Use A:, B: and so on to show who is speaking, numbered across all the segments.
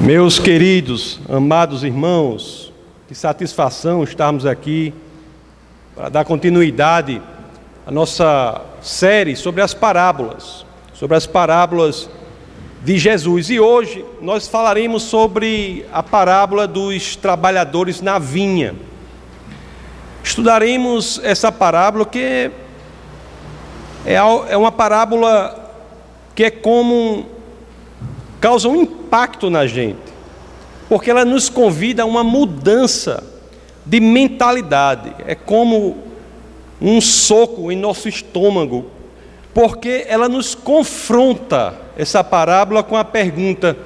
A: Meus queridos, amados irmãos, que satisfação estarmos aqui para dar continuidade à nossa série sobre as parábolas, sobre as parábolas de Jesus. E hoje nós falaremos sobre a parábola dos trabalhadores na vinha. Estudaremos essa parábola que é, é uma parábola que é como causa um impacto na gente, porque ela nos convida a uma mudança de mentalidade. É como um soco em nosso estômago, porque ela nos confronta, essa parábola, com a pergunta: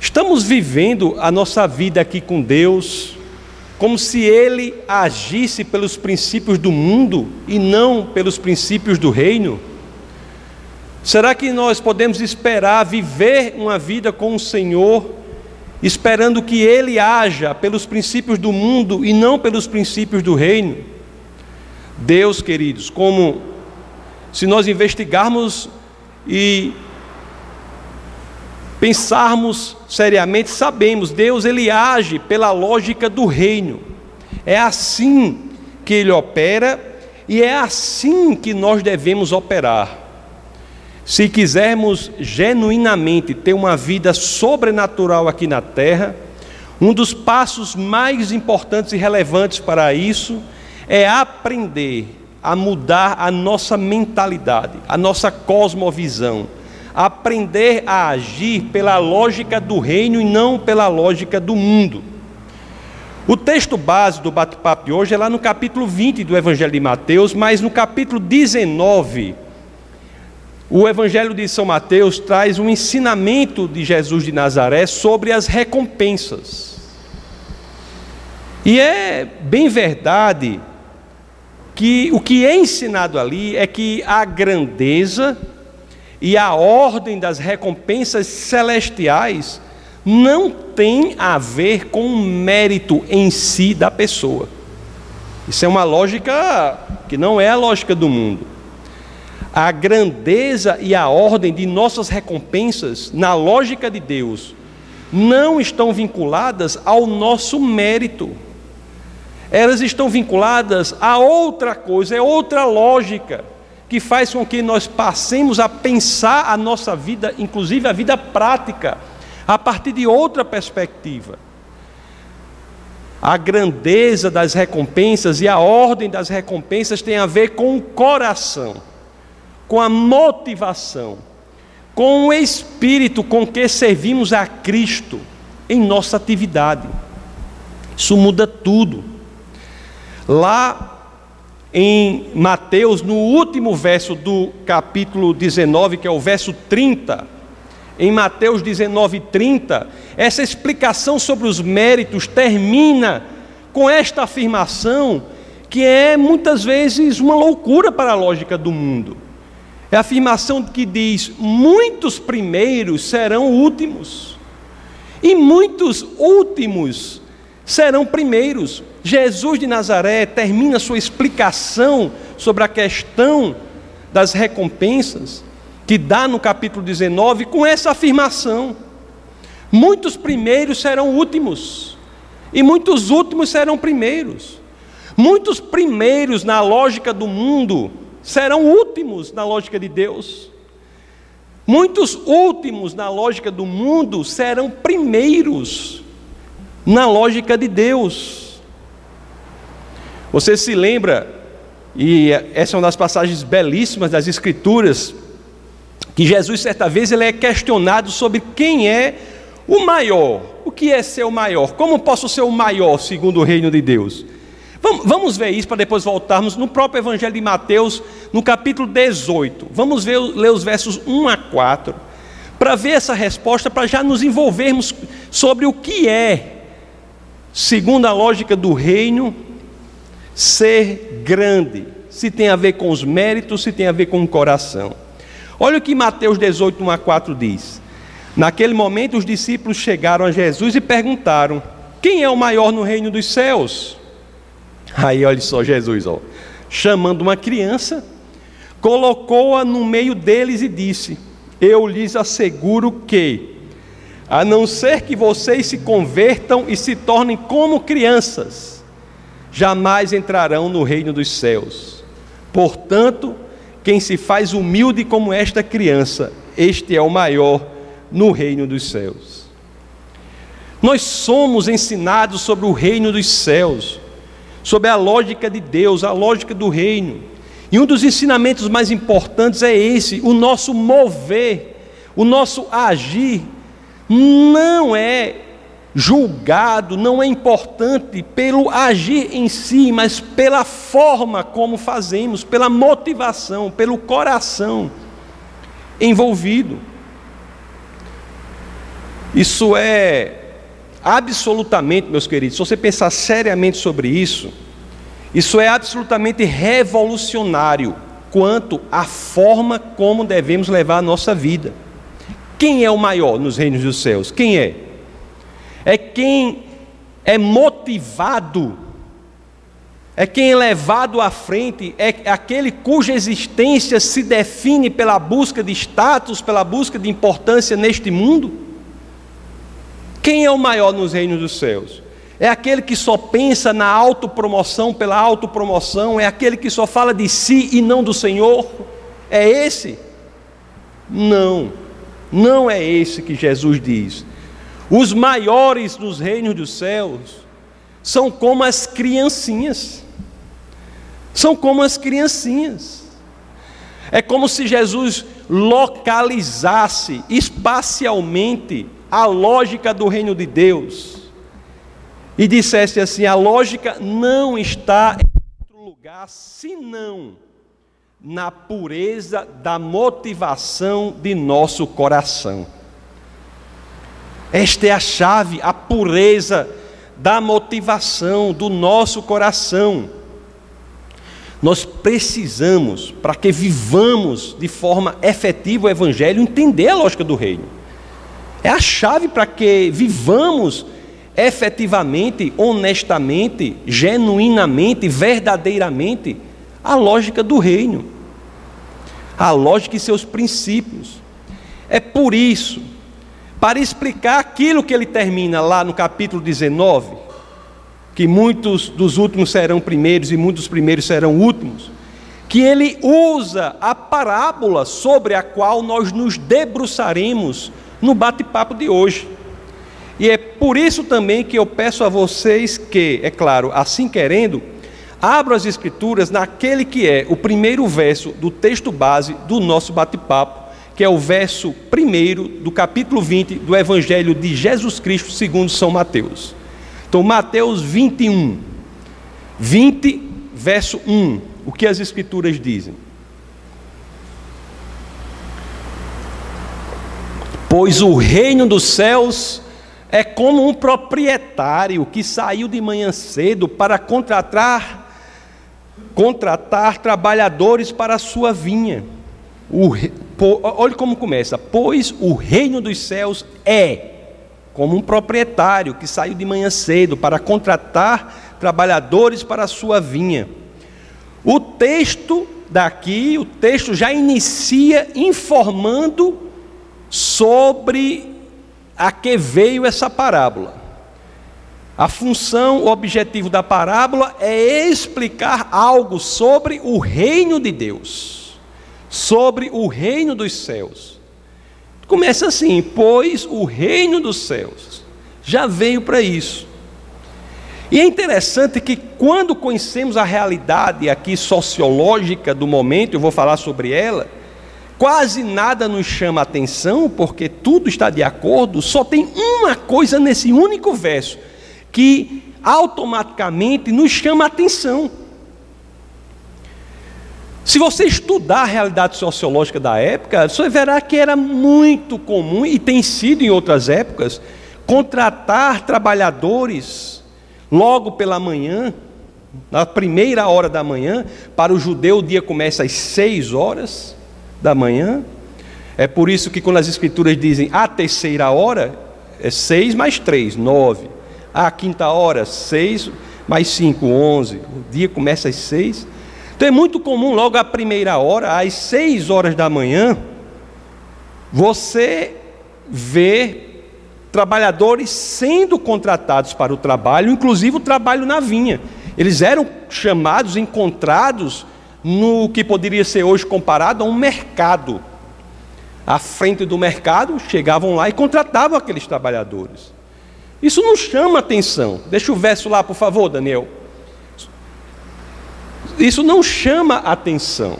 A: estamos vivendo a nossa vida aqui com Deus como se Ele agisse pelos princípios do mundo e não pelos princípios do reino? Será que nós podemos esperar viver uma vida com o Senhor, esperando que Ele haja pelos princípios do mundo e não pelos princípios do reino? Deus, queridos, como se nós investigarmos e pensarmos seriamente, sabemos, Deus ele age pela lógica do reino. É assim que ele opera e é assim que nós devemos operar. Se quisermos genuinamente ter uma vida sobrenatural aqui na terra, um dos passos mais importantes e relevantes para isso é aprender a mudar a nossa mentalidade, a nossa cosmovisão, aprender a agir pela lógica do reino e não pela lógica do mundo. O texto base do bate-papo de hoje é lá no capítulo 20 do Evangelho de Mateus, mas no capítulo 19 o Evangelho de São Mateus traz um ensinamento de Jesus de Nazaré sobre as recompensas. E é bem verdade que o que é ensinado ali é que a grandeza e a ordem das recompensas celestiais não tem a ver com o mérito em si da pessoa. Isso é uma lógica que não é a lógica do mundo a grandeza e a ordem de nossas recompensas, na lógica de Deus, não estão vinculadas ao nosso mérito. Elas estão vinculadas a outra coisa, é outra lógica que faz com que nós passemos a pensar a nossa vida, inclusive a vida prática, a partir de outra perspectiva. A grandeza das recompensas e a ordem das recompensas tem a ver com o coração com a motivação, com o espírito com que servimos a Cristo em nossa atividade. Isso muda tudo. Lá em Mateus, no último verso do capítulo 19, que é o verso 30, em Mateus 19, 30, essa explicação sobre os méritos termina com esta afirmação que é muitas vezes uma loucura para a lógica do mundo. É a afirmação que diz: muitos primeiros serão últimos, e muitos últimos serão primeiros. Jesus de Nazaré termina sua explicação sobre a questão das recompensas, que dá no capítulo 19, com essa afirmação: muitos primeiros serão últimos, e muitos últimos serão primeiros. Muitos primeiros, na lógica do mundo, serão últimos na lógica de Deus. Muitos últimos na lógica do mundo serão primeiros na lógica de Deus. Você se lembra, e essa é uma das passagens belíssimas das Escrituras, que Jesus, certa vez, ele é questionado sobre quem é o maior. O que é ser o maior? Como posso ser o maior segundo o reino de Deus? Vamos, ver isso para depois voltarmos no próprio Evangelho de Mateus, no capítulo 18. Vamos ver, ler os versos 1 a 4, para ver essa resposta, para já nos envolvermos sobre o que é, segundo a lógica do reino, ser grande. Se tem a ver com os méritos, se tem a ver com o coração. Olha o que Mateus 18, 1 a 4 diz. Naquele momento, os discípulos chegaram a Jesus e perguntaram: Quem é o maior no reino dos céus? Aí olha só Jesus, ó, chamando uma criança, colocou-a no meio deles e disse: Eu lhes asseguro que a não ser que vocês se convertam e se tornem como crianças, jamais entrarão no reino dos céus. Portanto, quem se faz humilde como esta criança, este é o maior no reino dos céus. Nós somos ensinados sobre o reino dos céus, sobre a lógica de Deus, a lógica do reino. E um dos ensinamentos mais importantes é esse: o nosso mover, o nosso agir não é julgado, não é importante pelo agir em si, mas pela forma como fazemos, pela motivação, pelo coração envolvido. Isso é absolutamente, meus queridos, se você pensar seriamente sobre isso, isso é absolutamente revolucionário quanto à forma como devemos levar a nossa vida. Quem é o maior nos reinos dos céus? Quem é? É quem é motivado, é quem é levado à frente, é aquele cuja existência se define pela busca de status, pela busca de importância neste mundo. Quem é o maior nos reinos dos céus? É aquele que só pensa na autopromoção pela autopromoção, é aquele que só fala de si e não do Senhor? É esse? Não. Não é esse que Jesus diz. Os maiores dos reinos dos céus são como as criancinhas. São como as criancinhas. É como se Jesus localizasse espacialmente a lógica do reino de Deus e dissesse assim: a lógica não está em outro lugar senão na pureza da motivação de nosso coração. Esta é a chave, a pureza da motivação do nosso coração. Nós precisamos, para que vivamos de forma efetiva o Evangelho, entender a lógica do reino. É a chave para que vivamos efetivamente, honestamente, genuinamente, verdadeiramente a lógica do reino, a lógica e seus princípios. É por isso, para explicar aquilo que ele termina lá no capítulo 19, que muitos dos últimos serão primeiros e muitos primeiros serão últimos, que ele usa a parábola sobre a qual nós nos debruçaremos no bate-papo de hoje. E é por isso também que eu peço a vocês que, é claro, assim querendo, Abra as Escrituras naquele que é o primeiro verso do texto base do nosso bate-papo, que é o verso primeiro do capítulo 20 do Evangelho de Jesus Cristo segundo São Mateus. Então, Mateus 21, 20, verso 1, o que as Escrituras dizem? Pois o reino dos céus é como um proprietário que saiu de manhã cedo para contratar contratar trabalhadores para a sua vinha. O, po, olhe como começa: pois o reino dos céus é como um proprietário que saiu de manhã cedo para contratar trabalhadores para a sua vinha. O texto daqui, o texto já inicia informando sobre a que veio essa parábola. A função, o objetivo da parábola é explicar algo sobre o reino de Deus, sobre o reino dos céus. Começa assim: pois o reino dos céus já veio para isso. E é interessante que quando conhecemos a realidade aqui sociológica do momento, eu vou falar sobre ela, quase nada nos chama atenção, porque tudo está de acordo, só tem uma coisa nesse único verso que automaticamente nos chama atenção. Se você estudar a realidade sociológica da época, você verá que era muito comum, e tem sido em outras épocas, contratar trabalhadores logo pela manhã, na primeira hora da manhã, para o judeu o dia começa às seis horas da manhã. É por isso que quando as escrituras dizem a terceira hora, é seis mais três, nove. A quinta hora, seis, mais cinco, onze. O dia começa às seis. Então é muito comum, logo à primeira hora, às seis horas da manhã, você ver trabalhadores sendo contratados para o trabalho, inclusive o trabalho na vinha. Eles eram chamados, encontrados no que poderia ser hoje comparado a um mercado. À frente do mercado, chegavam lá e contratavam aqueles trabalhadores. Isso não chama atenção. Deixa o verso lá, por favor, Daniel. Isso não chama atenção.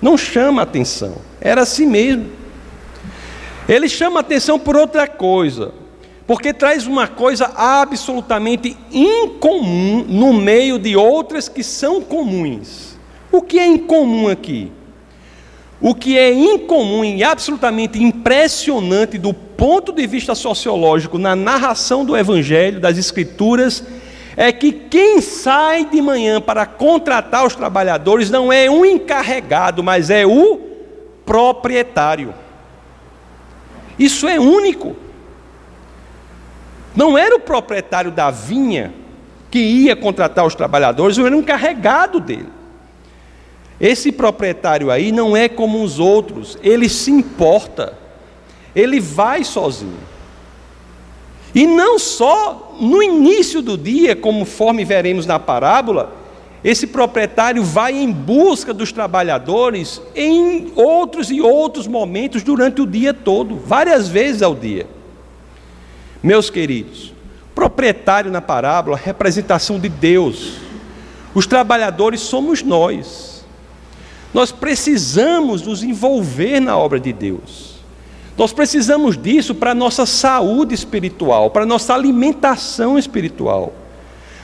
A: Não chama atenção. Era assim mesmo. Ele chama atenção por outra coisa, porque traz uma coisa absolutamente incomum no meio de outras que são comuns. O que é incomum aqui? O que é incomum e absolutamente impressionante do ponto de vista sociológico na narração do Evangelho, das Escrituras, é que quem sai de manhã para contratar os trabalhadores não é um encarregado, mas é o proprietário. Isso é único. Não era o proprietário da vinha que ia contratar os trabalhadores, era um encarregado dele. Esse proprietário aí não é como os outros, ele se importa, ele vai sozinho. E não só no início do dia, conforme veremos na parábola, esse proprietário vai em busca dos trabalhadores em outros e outros momentos durante o dia todo, várias vezes ao dia. Meus queridos, proprietário na parábola, representação de Deus. Os trabalhadores somos nós. Nós precisamos nos envolver na obra de Deus. Nós precisamos disso para a nossa saúde espiritual, para a nossa alimentação espiritual.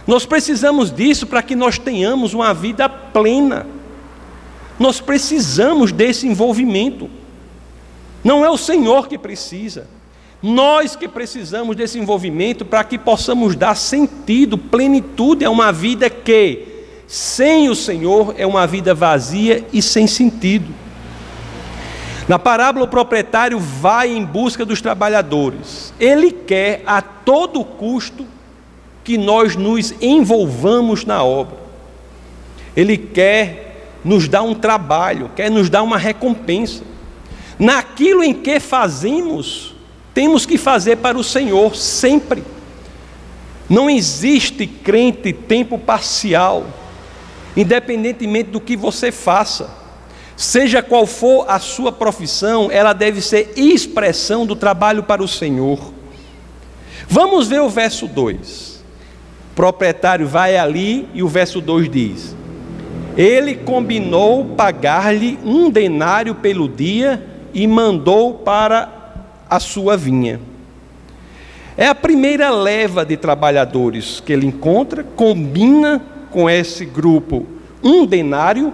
A: Nós precisamos disso para que nós tenhamos uma vida plena. Nós precisamos desse envolvimento. Não é o Senhor que precisa. Nós que precisamos desse envolvimento para que possamos dar sentido, plenitude a uma vida que, sem o Senhor, é uma vida vazia e sem sentido. Na parábola, o proprietário vai em busca dos trabalhadores. Ele quer a todo custo que nós nos envolvamos na obra. Ele quer nos dar um trabalho, quer nos dar uma recompensa. Naquilo em que fazemos, temos que fazer para o Senhor sempre. Não existe crente tempo parcial, independentemente do que você faça. Seja qual for a sua profissão, ela deve ser expressão do trabalho para o Senhor. Vamos ver o verso 2. O proprietário vai ali e o verso 2 diz: Ele combinou pagar-lhe um denário pelo dia e mandou para a sua vinha. É a primeira leva de trabalhadores que ele encontra, combina com esse grupo um denário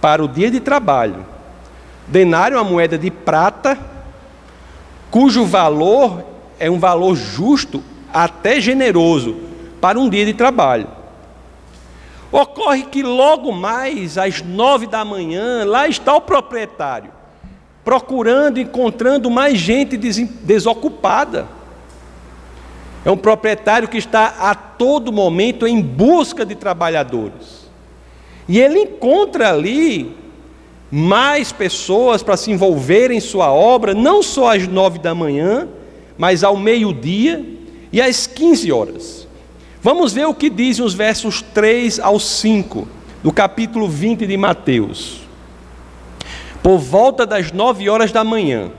A: para o dia de trabalho. Denário é uma moeda de prata, cujo valor é um valor justo, até generoso, para um dia de trabalho. Ocorre que logo mais, às nove da manhã, lá está o proprietário, procurando, encontrando mais gente desocupada. É um proprietário que está a todo momento em busca de trabalhadores. E ele encontra ali mais pessoas para se envolverem em sua obra, não só às nove da manhã, mas ao meio-dia e às quinze horas. Vamos ver o que dizem os versos 3 ao 5 do capítulo 20 de Mateus. Por volta das nove horas da manhã,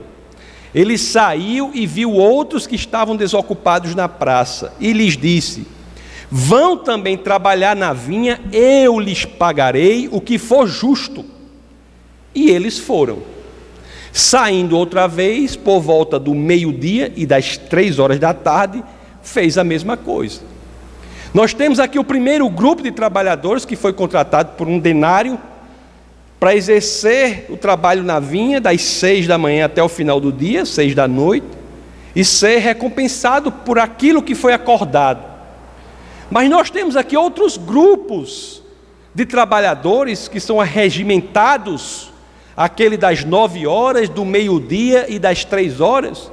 A: ele saiu e viu outros que estavam desocupados na praça, e lhes disse: Vão também trabalhar na vinha, eu lhes pagarei o que for justo. E eles foram. Saindo outra vez, por volta do meio-dia e das três horas da tarde, fez a mesma coisa. Nós temos aqui o primeiro grupo de trabalhadores que foi contratado por um denário para exercer o trabalho na vinha das seis da manhã até o final do dia, seis da noite, e ser recompensado por aquilo que foi acordado. Mas nós temos aqui outros grupos de trabalhadores que são arregimentados, aquele das nove horas, do meio-dia e das três horas,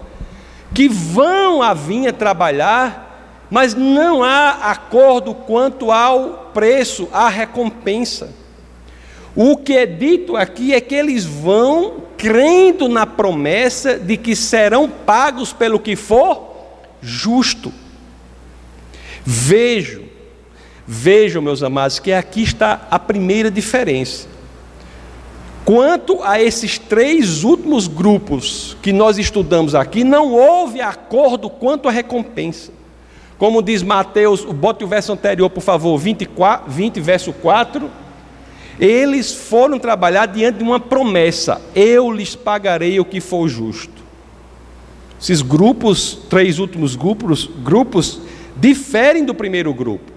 A: que vão à vinha trabalhar, mas não há acordo quanto ao preço, à recompensa. O que é dito aqui é que eles vão crendo na promessa de que serão pagos pelo que for justo. Vejo, vejam, meus amados, que aqui está a primeira diferença. Quanto a esses três últimos grupos que nós estudamos aqui, não houve acordo quanto à recompensa. Como diz Mateus, bote o verso anterior, por favor, 24, 20, verso 4. Eles foram trabalhar diante de uma promessa: eu lhes pagarei o que for justo. Esses grupos, três últimos grupos, grupos diferem do primeiro grupo.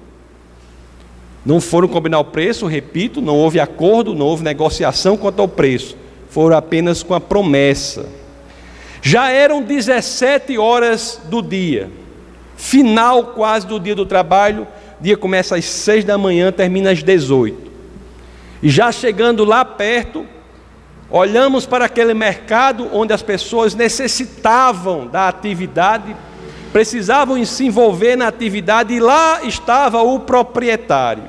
A: Não foram combinar o preço, repito, não houve acordo, não houve negociação quanto ao preço. Foram apenas com a promessa. Já eram 17 horas do dia, final quase do dia do trabalho. O dia começa às 6 da manhã, termina às 18. E já chegando lá perto, olhamos para aquele mercado onde as pessoas necessitavam da atividade, precisavam se envolver na atividade, e lá estava o proprietário.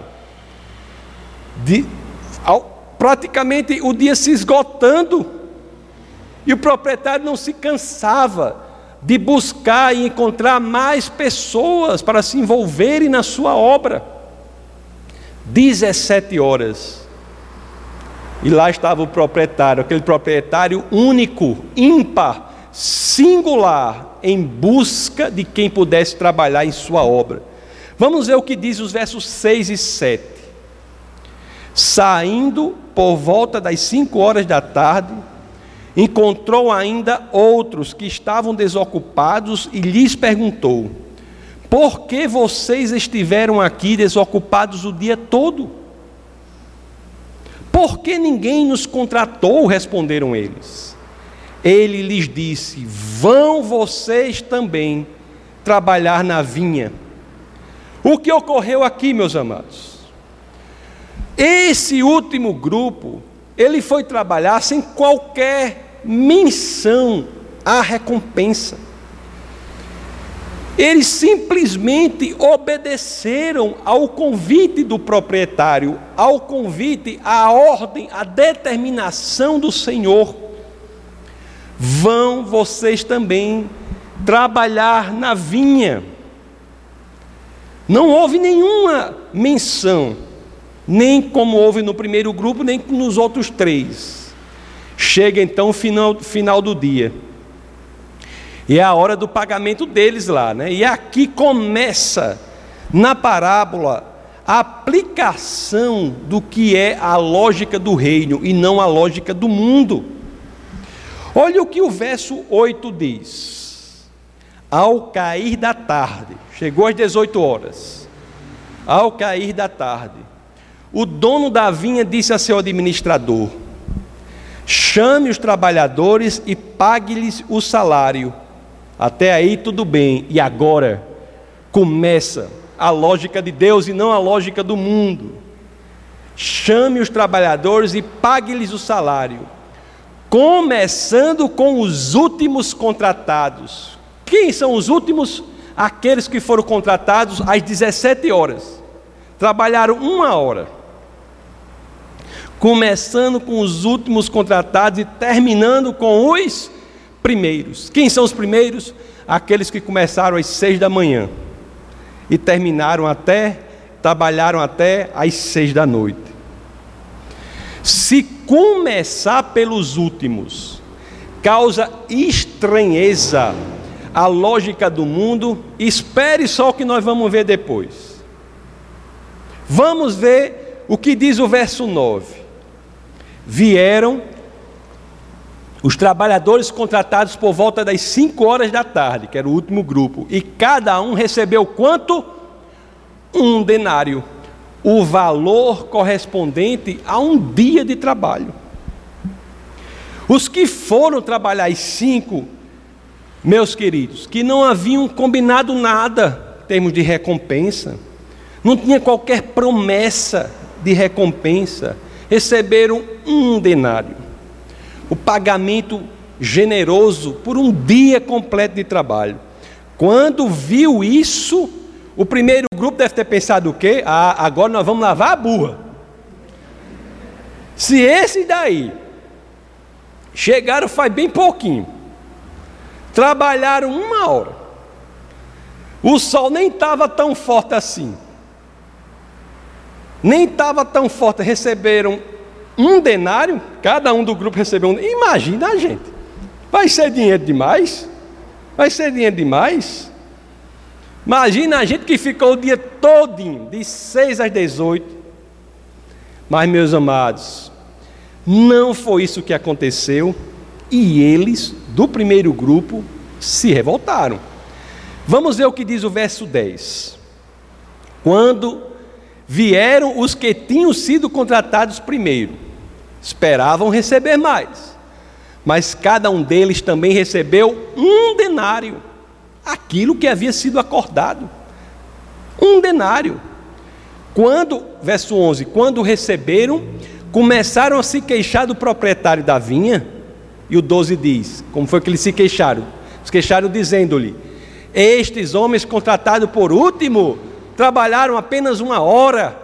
A: De, ao, praticamente o dia se esgotando, e o proprietário não se cansava de buscar e encontrar mais pessoas para se envolverem na sua obra. 17 horas e lá estava o proprietário, aquele proprietário único, ímpar, singular, em busca de quem pudesse trabalhar em sua obra. Vamos ver o que diz os versos 6 e 7. Saindo por volta das cinco horas da tarde, encontrou ainda outros que estavam desocupados e lhes perguntou: Por que vocês estiveram aqui desocupados o dia todo? Por que ninguém nos contratou? responderam eles. Ele lhes disse: Vão vocês também trabalhar na vinha. O que ocorreu aqui, meus amados? Esse último grupo, ele foi trabalhar sem qualquer menção à recompensa. Eles simplesmente obedeceram ao convite do proprietário, ao convite, à ordem, à determinação do Senhor. Vão vocês também trabalhar na vinha. Não houve nenhuma menção, nem como houve no primeiro grupo, nem nos outros três. Chega então o final, final do dia. E é a hora do pagamento deles lá, né? E aqui começa na parábola a aplicação do que é a lógica do reino e não a lógica do mundo. Olha o que o verso 8 diz. Ao cair da tarde, chegou às 18 horas. Ao cair da tarde, o dono da vinha disse a seu administrador: Chame os trabalhadores e pague-lhes o salário até aí tudo bem. E agora começa a lógica de Deus e não a lógica do mundo. Chame os trabalhadores e pague-lhes o salário, começando com os últimos contratados. Quem são os últimos? Aqueles que foram contratados às 17 horas. Trabalharam uma hora. Começando com os últimos contratados e terminando com os primeiros. Quem são os primeiros? Aqueles que começaram às seis da manhã e terminaram até, trabalharam até às seis da noite. Se começar pelos últimos causa estranheza à lógica do mundo, espere só o que nós vamos ver depois. Vamos ver o que diz o verso 9. Vieram os trabalhadores contratados por volta das 5 horas da tarde, que era o último grupo, e cada um recebeu quanto? Um denário, o valor correspondente a um dia de trabalho. Os que foram trabalhar às 5, meus queridos, que não haviam combinado nada em termos de recompensa, não tinha qualquer promessa de recompensa, receberam um denário o pagamento generoso por um dia completo de trabalho. Quando viu isso, o primeiro grupo deve ter pensado o quê? Ah, agora nós vamos lavar a burra. Se esse daí chegaram faz bem pouquinho, trabalharam uma hora, o sol nem estava tão forte assim, nem estava tão forte, receberam um denário, cada um do grupo recebeu um. Imagina a gente, vai ser dinheiro demais? Vai ser dinheiro demais? Imagina a gente que ficou o dia todinho, de 6 às 18. Mas, meus amados, não foi isso que aconteceu e eles, do primeiro grupo, se revoltaram. Vamos ver o que diz o verso 10. Quando vieram os que tinham sido contratados primeiro, esperavam receber mais, mas cada um deles também recebeu um denário aquilo que havia sido acordado. Um denário. Quando, verso 11, quando receberam, começaram a se queixar do proprietário da vinha, e o 12 diz: como foi que eles se queixaram? Se queixaram dizendo-lhe: Estes homens contratados por último trabalharam apenas uma hora,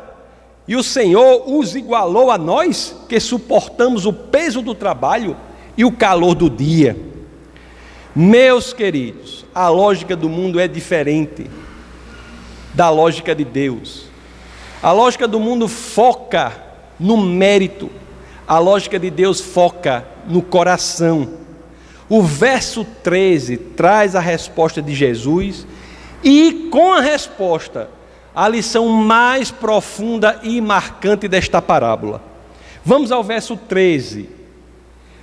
A: e o Senhor os igualou a nós, que suportamos o peso do trabalho e o calor do dia. Meus queridos, a lógica do mundo é diferente da lógica de Deus. A lógica do mundo foca no mérito, a lógica de Deus foca no coração. O verso 13 traz a resposta de Jesus e, com a resposta, a lição mais profunda e marcante desta parábola. Vamos ao verso 13.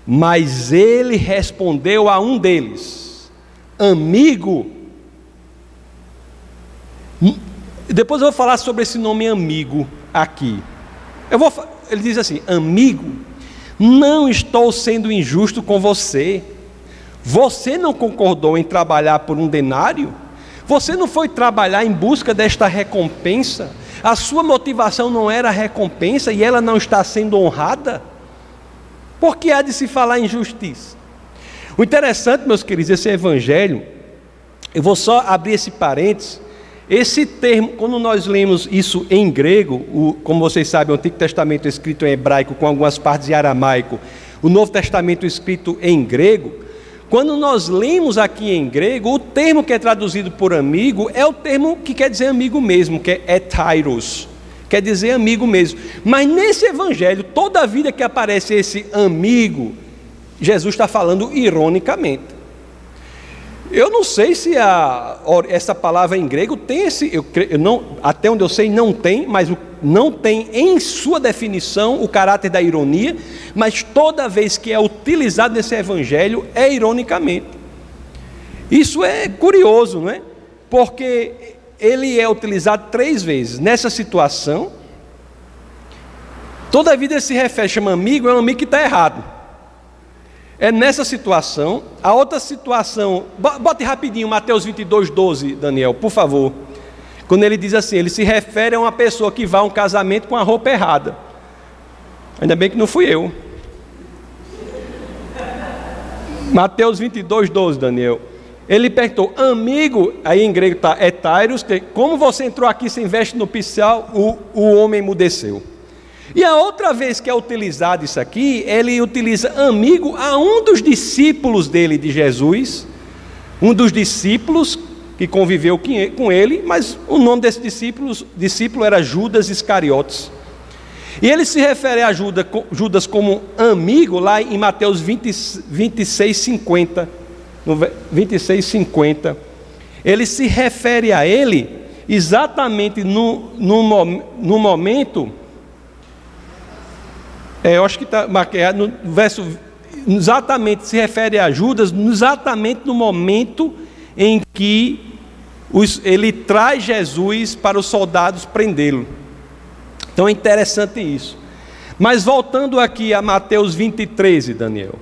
A: Mas ele respondeu a um deles: Amigo. Depois eu vou falar sobre esse nome amigo aqui. Eu vou, ele diz assim: Amigo, não estou sendo injusto com você. Você não concordou em trabalhar por um denário? Você não foi trabalhar em busca desta recompensa? A sua motivação não era a recompensa e ela não está sendo honrada? Por que há de se falar em justiça? O interessante, meus queridos, esse evangelho, eu vou só abrir esse parênteses. Esse termo, quando nós lemos isso em grego, o, como vocês sabem, o Antigo Testamento é escrito em hebraico com algumas partes em aramaico, o Novo Testamento escrito em grego, quando nós lemos aqui em grego, o termo que é traduzido por amigo é o termo que quer dizer amigo mesmo, que é etairos quer dizer amigo mesmo. Mas nesse evangelho, toda a vida que aparece esse amigo, Jesus está falando ironicamente. Eu não sei se a, essa palavra em grego tem esse, eu, eu não, até onde eu sei não tem, mas não tem em sua definição o caráter da ironia, mas toda vez que é utilizado nesse evangelho é ironicamente. Isso é curioso, não é? Porque ele é utilizado três vezes. Nessa situação, toda vida ele se refere, chama amigo, é um amigo que está errado. É nessa situação. A outra situação, bote rapidinho Mateus 22, 12, Daniel, por favor. Quando ele diz assim, ele se refere a uma pessoa que vai a um casamento com a roupa errada. Ainda bem que não fui eu. Mateus 22, 12, Daniel. Ele perguntou, amigo, aí em grego está etairos, como você entrou aqui sem veste no piscial, o, o homem emudeceu. E a outra vez que é utilizado isso aqui, ele utiliza amigo a um dos discípulos dele, de Jesus, um dos discípulos que conviveu com ele, mas o nome desse discípulo, discípulo era Judas Iscariotes. E ele se refere a Judas como amigo lá em Mateus 20, 26, 50 no 26, 50, ele se refere a ele exatamente no, no, no momento, é, eu acho que está marcado no verso, exatamente se refere a Judas, exatamente no momento em que os, ele traz Jesus para os soldados prendê-lo. Então é interessante isso. Mas voltando aqui a Mateus 23, Daniel.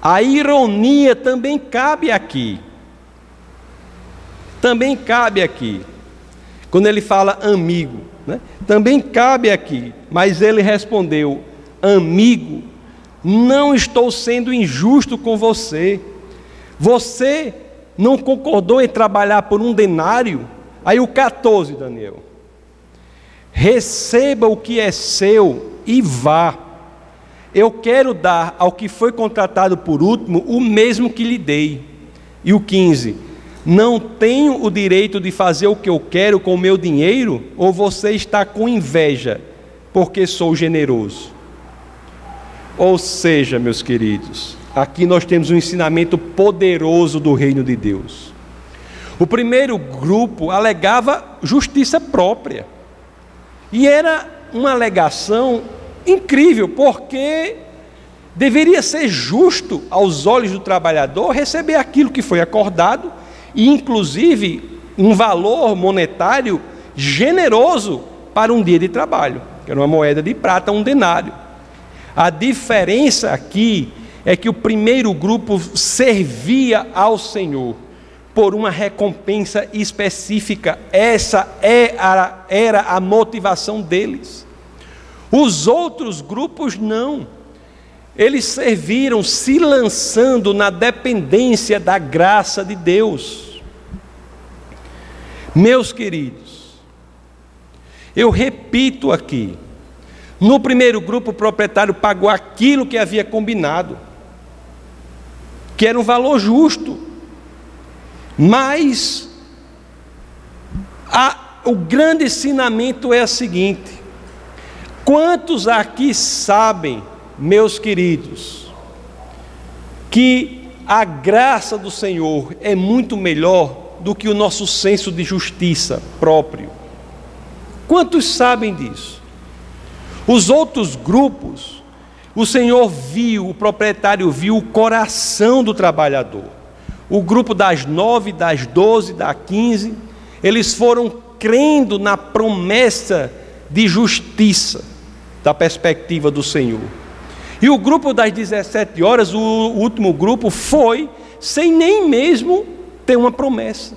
A: A ironia também cabe aqui. Também cabe aqui. Quando ele fala amigo, né? também cabe aqui. Mas ele respondeu: Amigo, não estou sendo injusto com você. Você não concordou em trabalhar por um denário? Aí o 14, Daniel. Receba o que é seu e vá eu quero dar ao que foi contratado por último o mesmo que lhe dei. E o 15: Não tenho o direito de fazer o que eu quero com o meu dinheiro? Ou você está com inveja porque sou generoso? Ou seja, meus queridos, aqui nós temos um ensinamento poderoso do reino de Deus. O primeiro grupo alegava justiça própria. E era uma alegação incrível, porque deveria ser justo aos olhos do trabalhador receber aquilo que foi acordado e, inclusive, um valor monetário generoso para um dia de trabalho, que era uma moeda de prata, um denário. A diferença aqui é que o primeiro grupo servia ao Senhor por uma recompensa específica. Essa é era a motivação deles. Os outros grupos não. Eles serviram se lançando na dependência da graça de Deus. Meus queridos, eu repito aqui: no primeiro grupo, o proprietário pagou aquilo que havia combinado, que era um valor justo, mas a, o grande ensinamento é o seguinte: Quantos aqui sabem, meus queridos, que a graça do Senhor é muito melhor do que o nosso senso de justiça próprio? Quantos sabem disso? Os outros grupos, o Senhor viu, o proprietário viu o coração do trabalhador. O grupo das nove, das doze, das quinze, eles foram crendo na promessa de justiça da perspectiva do Senhor. E o grupo das 17 horas, o último grupo, foi sem nem mesmo ter uma promessa,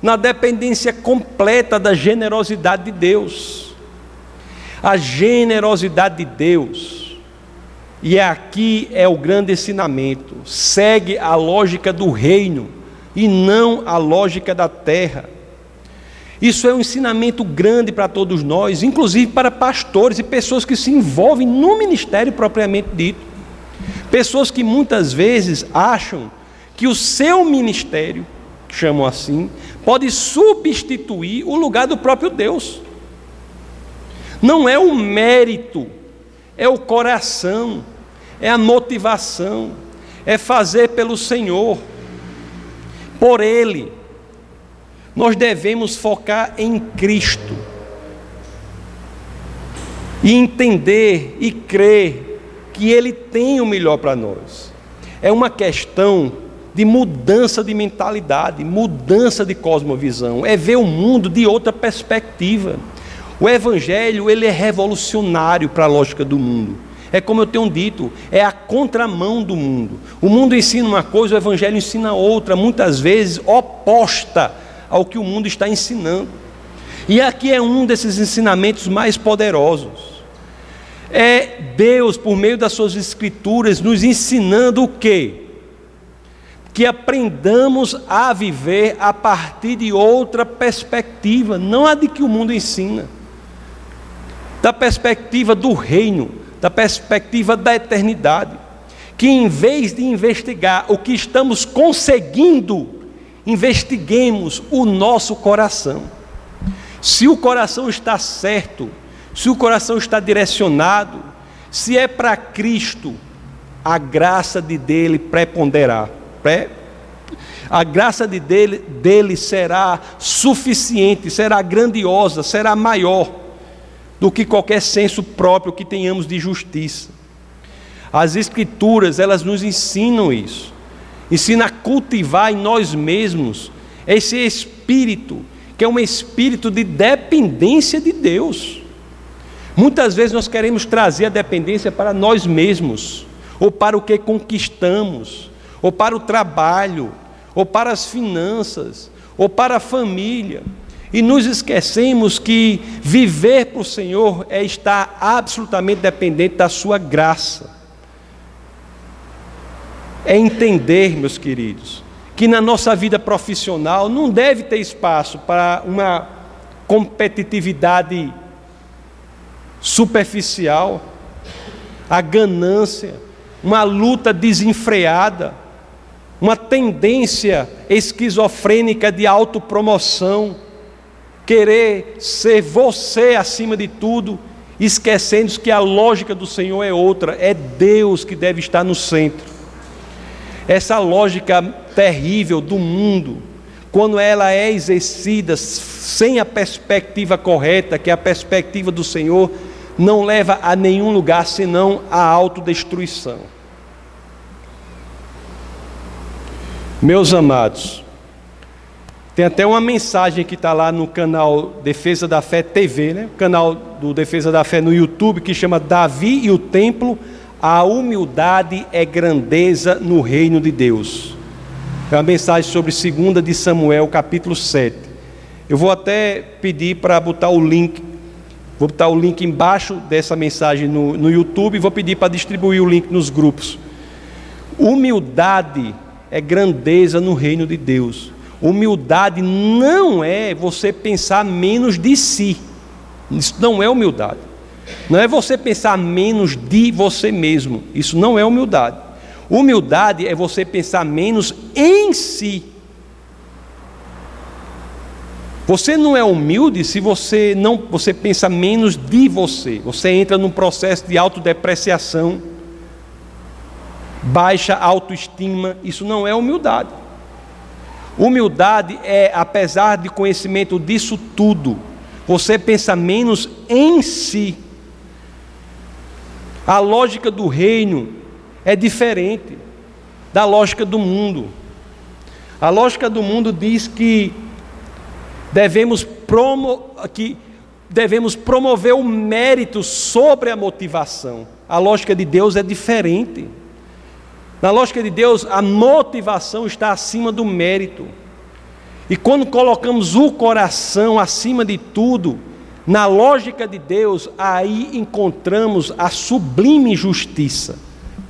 A: na dependência completa da generosidade de Deus. A generosidade de Deus, e aqui é o grande ensinamento, segue a lógica do reino e não a lógica da terra. Isso é um ensinamento grande para todos nós, inclusive para pastores e pessoas que se envolvem no ministério propriamente dito. Pessoas que muitas vezes acham que o seu ministério, chamam assim, pode substituir o lugar do próprio Deus. Não é o mérito, é o coração, é a motivação, é fazer pelo Senhor, por Ele nós devemos focar em Cristo e entender e crer que Ele tem o melhor para nós. É uma questão de mudança de mentalidade, mudança de cosmovisão, é ver o mundo de outra perspectiva. O evangelho, ele é revolucionário para a lógica do mundo. É como eu tenho dito, é a contramão do mundo. O mundo ensina uma coisa, o evangelho ensina outra, muitas vezes oposta ao que o mundo está ensinando. E aqui é um desses ensinamentos mais poderosos. É Deus, por meio das suas escrituras, nos ensinando o quê? Que aprendamos a viver a partir de outra perspectiva, não a de que o mundo ensina, da perspectiva do reino, da perspectiva da eternidade. Que em vez de investigar o que estamos conseguindo investiguemos o nosso coração. Se o coração está certo, se o coração está direcionado, se é para Cristo, a graça de dele preponderar. A graça de dele, dele será suficiente, será grandiosa, será maior do que qualquer senso próprio que tenhamos de justiça. As escrituras, elas nos ensinam isso ensina a cultivar em nós mesmos esse espírito, que é um espírito de dependência de Deus. Muitas vezes nós queremos trazer a dependência para nós mesmos, ou para o que conquistamos, ou para o trabalho, ou para as finanças, ou para a família. E nos esquecemos que viver para o Senhor é estar absolutamente dependente da Sua graça é entender, meus queridos, que na nossa vida profissional não deve ter espaço para uma competitividade superficial. a ganância, uma luta desenfreada, uma tendência esquizofrênica de autopromoção, querer ser você acima de tudo, esquecendo que a lógica do Senhor é outra, é Deus que deve estar no centro. Essa lógica terrível do mundo, quando ela é exercida sem a perspectiva correta, que é a perspectiva do Senhor, não leva a nenhum lugar senão a autodestruição. Meus amados, tem até uma mensagem que está lá no canal Defesa da Fé TV, né? canal do Defesa da Fé no YouTube, que chama Davi e o Templo, a humildade é grandeza no reino de Deus. É uma mensagem sobre 2 de Samuel, capítulo 7. Eu vou até pedir para botar o link, vou botar o link embaixo dessa mensagem no, no YouTube e vou pedir para distribuir o link nos grupos. Humildade é grandeza no reino de Deus. Humildade não é você pensar menos de si. Isso não é humildade. Não é você pensar menos de você mesmo. Isso não é humildade. Humildade é você pensar menos em si. Você não é humilde se você não você pensa menos de você. Você entra num processo de autodepreciação baixa autoestima, isso não é humildade. Humildade é, apesar de conhecimento disso tudo, você pensa menos em si. A lógica do reino é diferente da lógica do mundo. A lógica do mundo diz que devemos, promo, que devemos promover o mérito sobre a motivação. A lógica de Deus é diferente. Na lógica de Deus, a motivação está acima do mérito. E quando colocamos o coração acima de tudo, na lógica de Deus, aí encontramos a sublime justiça.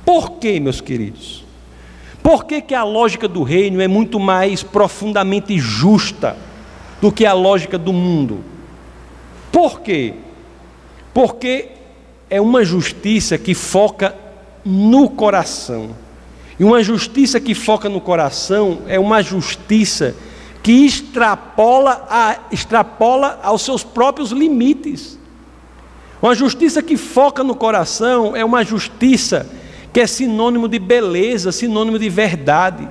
A: Por quê, meus queridos? Por que, que a lógica do reino é muito mais profundamente justa do que a lógica do mundo? Por quê? Porque é uma justiça que foca no coração. E uma justiça que foca no coração é uma justiça que extrapola, a, extrapola aos seus próprios limites. Uma justiça que foca no coração é uma justiça que é sinônimo de beleza, sinônimo de verdade.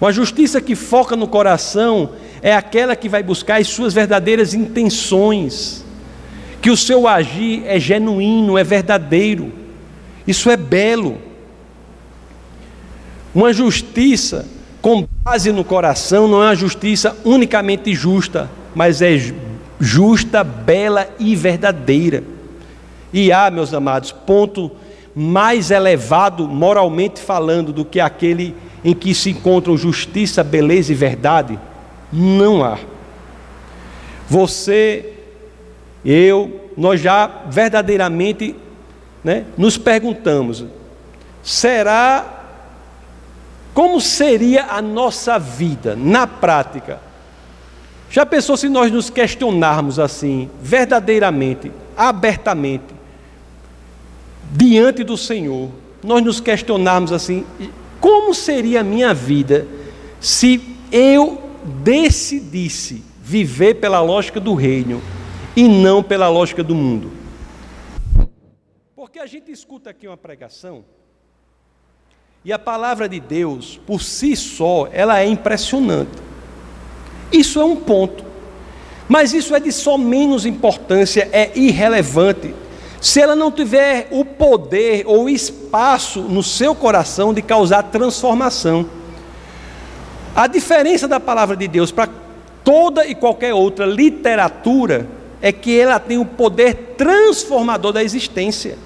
A: Uma justiça que foca no coração é aquela que vai buscar as suas verdadeiras intenções, que o seu agir é genuíno, é verdadeiro. Isso é belo. Uma justiça com base no coração não é uma justiça unicamente justa, mas é justa, bela e verdadeira. E há, meus amados, ponto mais elevado moralmente falando do que aquele em que se encontram justiça, beleza e verdade? Não há. Você, eu, nós já verdadeiramente né, nos perguntamos: será como seria a nossa vida na prática? Já pensou se nós nos questionarmos assim, verdadeiramente, abertamente, diante do Senhor, nós nos questionarmos assim: como seria a minha vida se eu decidisse viver pela lógica do reino e não pela lógica do mundo? Porque a gente escuta aqui uma pregação e a palavra de Deus, por si só, ela é impressionante. Isso é um ponto. Mas isso é de só menos importância, é irrelevante. Se ela não tiver o poder ou espaço no seu coração de causar transformação. A diferença da palavra de Deus para toda e qualquer outra literatura é que ela tem o poder transformador da existência.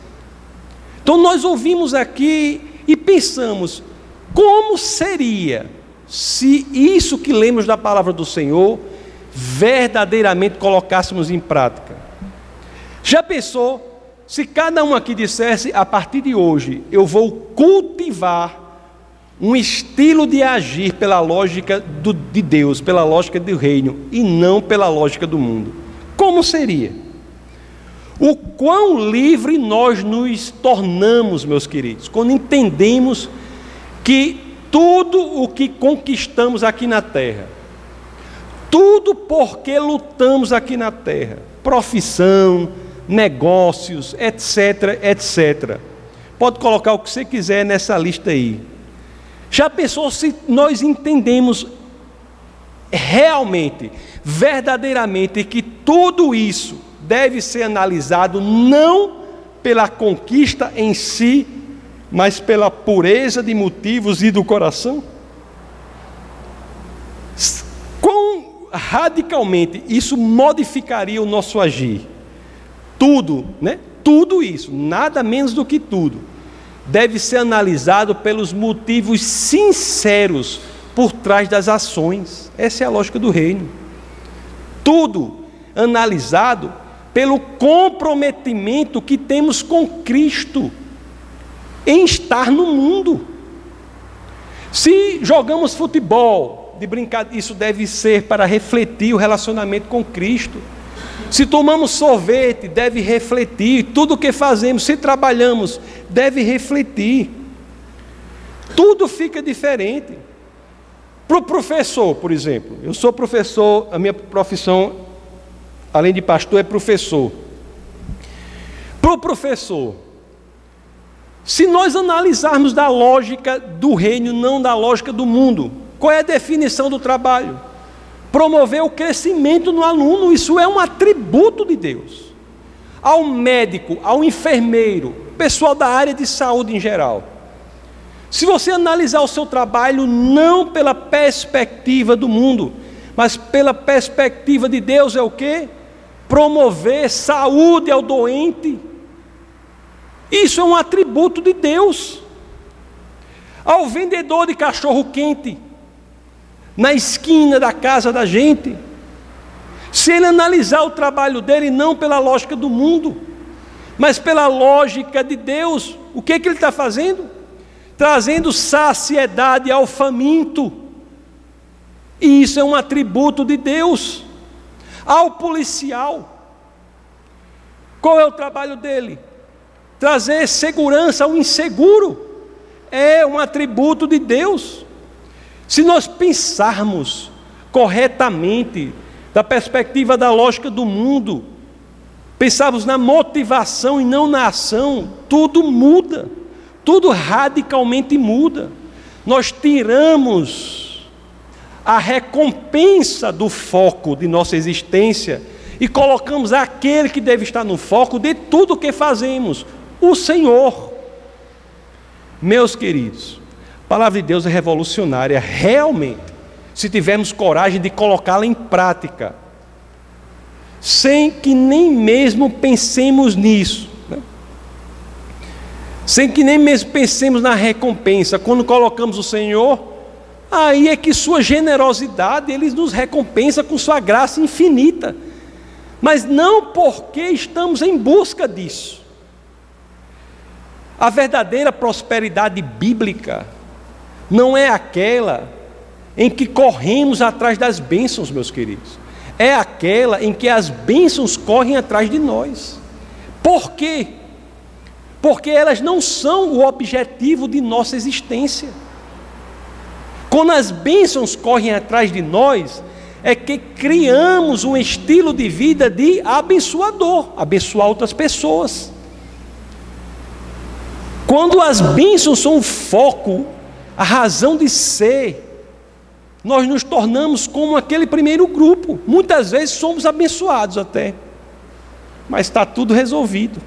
A: Então nós ouvimos aqui e pensamos: como seria se isso que lemos da palavra do Senhor verdadeiramente colocássemos em prática? Já pensou se cada um aqui dissesse: a partir de hoje eu vou cultivar um estilo de agir pela lógica do, de Deus, pela lógica do reino, e não pela lógica do mundo? Como seria? O quão livre nós nos tornamos, meus queridos, quando entendemos que tudo o que conquistamos aqui na terra, tudo porque lutamos aqui na terra, profissão, negócios, etc, etc. Pode colocar o que você quiser nessa lista aí. Já pensou se nós entendemos realmente, verdadeiramente, que tudo isso deve ser analisado não pela conquista em si, mas pela pureza de motivos e do coração? Quão radicalmente isso modificaria o nosso agir? Tudo, né? Tudo isso, nada menos do que tudo, deve ser analisado pelos motivos sinceros por trás das ações. Essa é a lógica do reino. Tudo analisado pelo comprometimento que temos com Cristo em estar no mundo. Se jogamos futebol, de brincadeira, isso deve ser para refletir o relacionamento com Cristo. Se tomamos sorvete, deve refletir. Tudo o que fazemos, se trabalhamos, deve refletir. Tudo fica diferente. Para o professor, por exemplo, eu sou professor, a minha profissão, além de pastor, é professor. Para o professor, se nós analisarmos da lógica do reino, não da lógica do mundo, qual é a definição do trabalho? Promover o crescimento no aluno, isso é um atributo de Deus. Ao médico, ao enfermeiro, pessoal da área de saúde em geral. Se você analisar o seu trabalho não pela perspectiva do mundo, mas pela perspectiva de Deus, é o que? Promover saúde ao doente, isso é um atributo de Deus. Ao vendedor de cachorro quente, na esquina da casa da gente, se ele analisar o trabalho dele não pela lógica do mundo, mas pela lógica de Deus, o que, que ele está fazendo? Trazendo saciedade ao faminto. E isso é um atributo de Deus. Ao policial, qual é o trabalho dele? Trazer segurança ao inseguro é um atributo de Deus. Se nós pensarmos corretamente, da perspectiva da lógica do mundo, pensarmos na motivação e não na ação, tudo muda, tudo radicalmente muda. Nós tiramos a recompensa do foco de nossa existência e colocamos aquele que deve estar no foco de tudo o que fazemos, o Senhor. Meus queridos, a palavra de Deus é revolucionária, realmente, se tivermos coragem de colocá-la em prática, sem que nem mesmo pensemos nisso, né? sem que nem mesmo pensemos na recompensa, quando colocamos o Senhor, aí é que Sua generosidade, Ele nos recompensa com Sua graça infinita, mas não porque estamos em busca disso. A verdadeira prosperidade bíblica não é aquela em que corremos atrás das bênçãos, meus queridos. É aquela em que as bênçãos correm atrás de nós. Por quê? Porque elas não são o objetivo de nossa existência. Quando as bênçãos correm atrás de nós, é que criamos um estilo de vida de abençoador, abençoar outras pessoas. Quando as bênçãos são o foco, a razão de ser, nós nos tornamos como aquele primeiro grupo. Muitas vezes somos abençoados até, mas está tudo resolvido.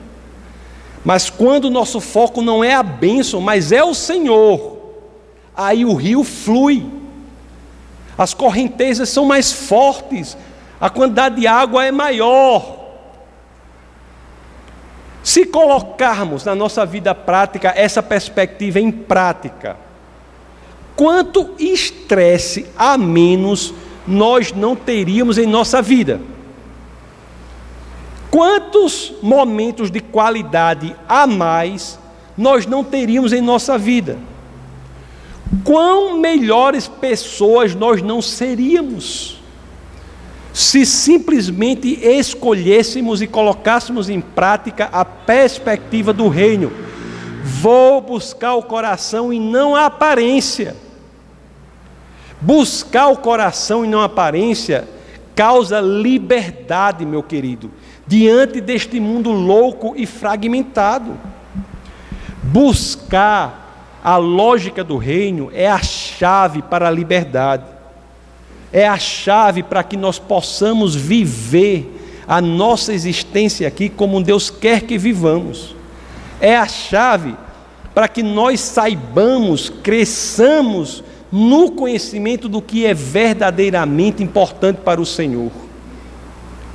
A: Mas quando o nosso foco não é a bênção, mas é o Senhor, aí o rio flui, as correntezas são mais fortes, a quantidade de água é maior, se colocarmos na nossa vida prática essa perspectiva em prática, quanto estresse a menos nós não teríamos em nossa vida? Quantos momentos de qualidade a mais nós não teríamos em nossa vida? Quão melhores pessoas nós não seríamos? se simplesmente escolhêssemos e colocássemos em prática a perspectiva do reino. Vou buscar o coração e não a aparência. Buscar o coração e não a aparência causa liberdade, meu querido, diante deste mundo louco e fragmentado. Buscar a lógica do reino é a chave para a liberdade é a chave para que nós possamos viver a nossa existência aqui como Deus quer que vivamos. É a chave para que nós saibamos, cresçamos no conhecimento do que é verdadeiramente importante para o Senhor.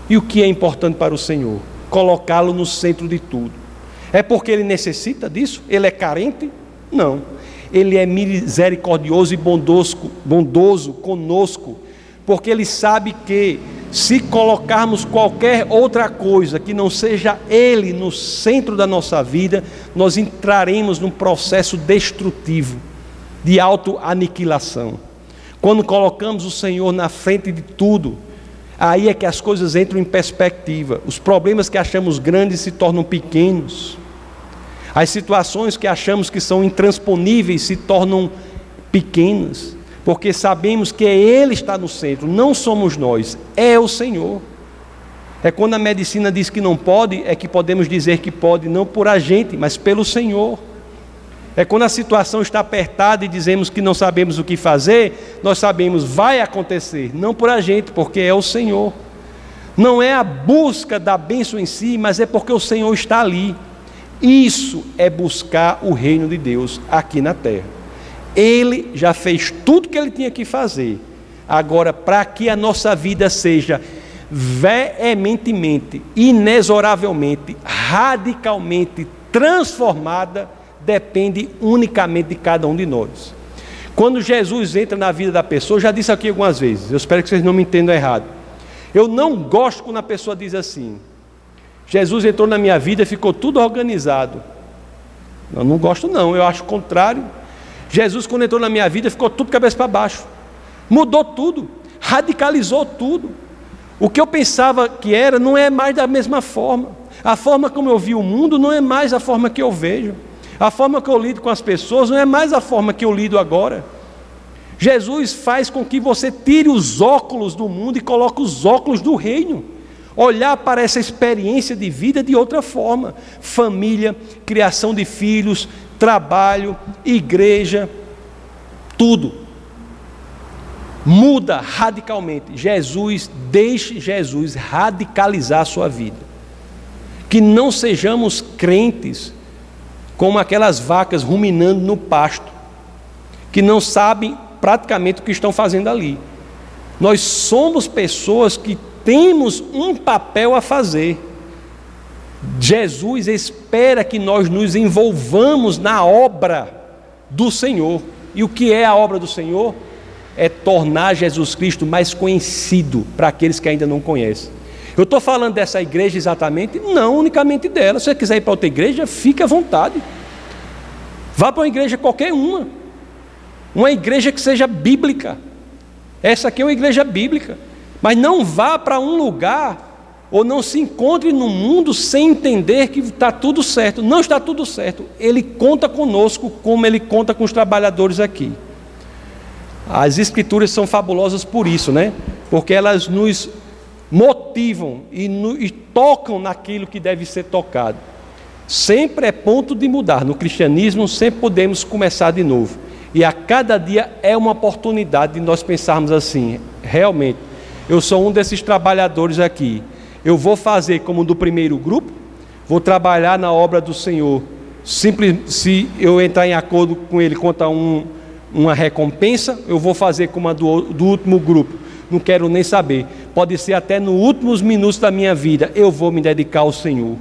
A: E o que é importante para o Senhor? Colocá-lo no centro de tudo. É porque ele necessita disso? Ele é carente? Não. Ele é misericordioso e bondoso, bondoso conosco porque ele sabe que se colocarmos qualquer outra coisa que não seja ele no centro da nossa vida, nós entraremos num processo destrutivo de autoaniquilação. Quando colocamos o Senhor na frente de tudo, aí é que as coisas entram em perspectiva. Os problemas que achamos grandes se tornam pequenos. As situações que achamos que são intransponíveis se tornam pequenas porque sabemos que Ele está no centro, não somos nós, é o Senhor. É quando a medicina diz que não pode, é que podemos dizer que pode, não por a gente, mas pelo Senhor. É quando a situação está apertada e dizemos que não sabemos o que fazer, nós sabemos vai acontecer, não por a gente, porque é o Senhor. Não é a busca da bênção em si, mas é porque o Senhor está ali. Isso é buscar o reino de Deus aqui na terra. Ele já fez tudo que ele tinha que fazer. Agora, para que a nossa vida seja veementemente, inexoravelmente, radicalmente transformada, depende unicamente de cada um de nós. Quando Jesus entra na vida da pessoa, já disse aqui algumas vezes, eu espero que vocês não me entendam errado. Eu não gosto quando a pessoa diz assim: Jesus entrou na minha vida e ficou tudo organizado. Eu não gosto, não, eu acho o contrário. Jesus, quando entrou na minha vida, ficou tudo cabeça para baixo. Mudou tudo, radicalizou tudo. O que eu pensava que era não é mais da mesma forma. A forma como eu vi o mundo não é mais a forma que eu vejo. A forma que eu lido com as pessoas não é mais a forma que eu lido agora. Jesus faz com que você tire os óculos do mundo e coloque os óculos do reino. Olhar para essa experiência de vida de outra forma. Família, criação de filhos, trabalho, igreja, tudo. Muda radicalmente. Jesus, deixe Jesus radicalizar a sua vida. Que não sejamos crentes como aquelas vacas ruminando no pasto, que não sabem praticamente o que estão fazendo ali. Nós somos pessoas que temos um papel a fazer. Jesus espera que nós nos envolvamos na obra do Senhor. E o que é a obra do Senhor? É tornar Jesus Cristo mais conhecido para aqueles que ainda não conhecem. Eu estou falando dessa igreja exatamente? Não unicamente dela. Se você quiser ir para outra igreja, fique à vontade. Vá para uma igreja qualquer uma. Uma igreja que seja bíblica. Essa aqui é uma igreja bíblica. Mas não vá para um lugar ou não se encontre no mundo sem entender que está tudo certo. Não está tudo certo. Ele conta conosco como ele conta com os trabalhadores aqui. As escrituras são fabulosas por isso, né? Porque elas nos motivam e, no, e tocam naquilo que deve ser tocado. Sempre é ponto de mudar. No cristianismo sempre podemos começar de novo. E a cada dia é uma oportunidade de nós pensarmos assim: realmente, eu sou um desses trabalhadores aqui eu vou fazer como do primeiro grupo, vou trabalhar na obra do Senhor. Simples, se eu entrar em acordo com Ele quanto a um, uma recompensa, eu vou fazer como a do, do último grupo. Não quero nem saber. Pode ser até nos últimos minutos da minha vida, eu vou me dedicar ao Senhor.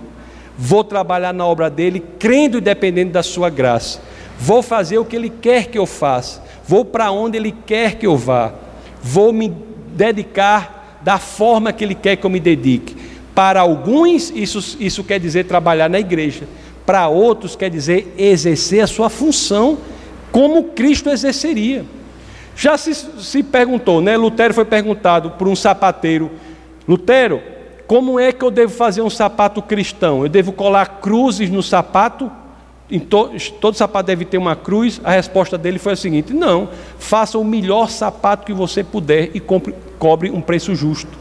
A: Vou trabalhar na obra dele, crendo e dependendo da sua graça. Vou fazer o que ele quer que eu faça. Vou para onde ele quer que eu vá. Vou me dedicar da forma que Ele quer que eu me dedique. Para alguns, isso, isso quer dizer trabalhar na igreja. Para outros, quer dizer exercer a sua função como Cristo exerceria. Já se, se perguntou, né? Lutero foi perguntado por um sapateiro Lutero, como é que eu devo fazer um sapato cristão? Eu devo colar cruzes no sapato? To, todo sapato deve ter uma cruz? A resposta dele foi a seguinte: não, faça o melhor sapato que você puder e compre, cobre um preço justo.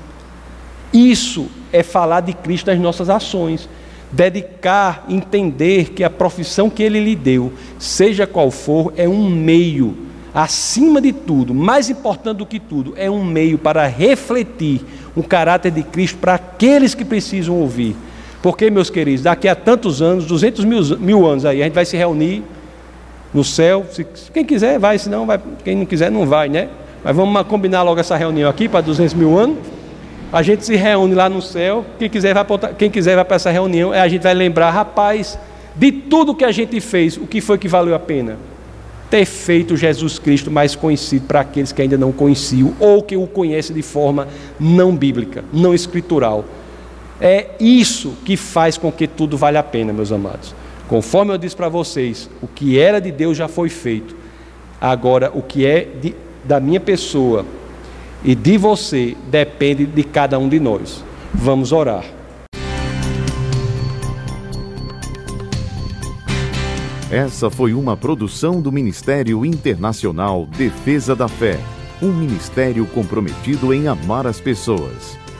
A: Isso é falar de Cristo nas nossas ações. Dedicar, entender que a profissão que ele lhe deu, seja qual for, é um meio, acima de tudo, mais importante do que tudo, é um meio para refletir o caráter de Cristo para aqueles que precisam ouvir. Porque, meus queridos, daqui a tantos anos, 200 mil, mil anos aí, a gente vai se reunir no céu. Se, quem quiser vai, senão vai, quem não quiser não vai, né? Mas vamos combinar logo essa reunião aqui para 200 mil anos. A gente se reúne lá no céu. Quem quiser vai para, quem quiser vai para essa reunião. A gente vai lembrar, rapaz, de tudo que a gente fez, o que foi que valeu a pena? Ter feito Jesus Cristo mais conhecido para aqueles que ainda não conheciam ou que o conhecem de forma não bíblica, não escritural. É isso que faz com que tudo vale a pena, meus amados. Conforme eu disse para vocês, o que era de Deus já foi feito. Agora, o que é de, da minha pessoa e de você depende de cada um de nós. Vamos orar.
B: Essa foi uma produção do Ministério Internacional Defesa da Fé, um ministério comprometido em amar as pessoas,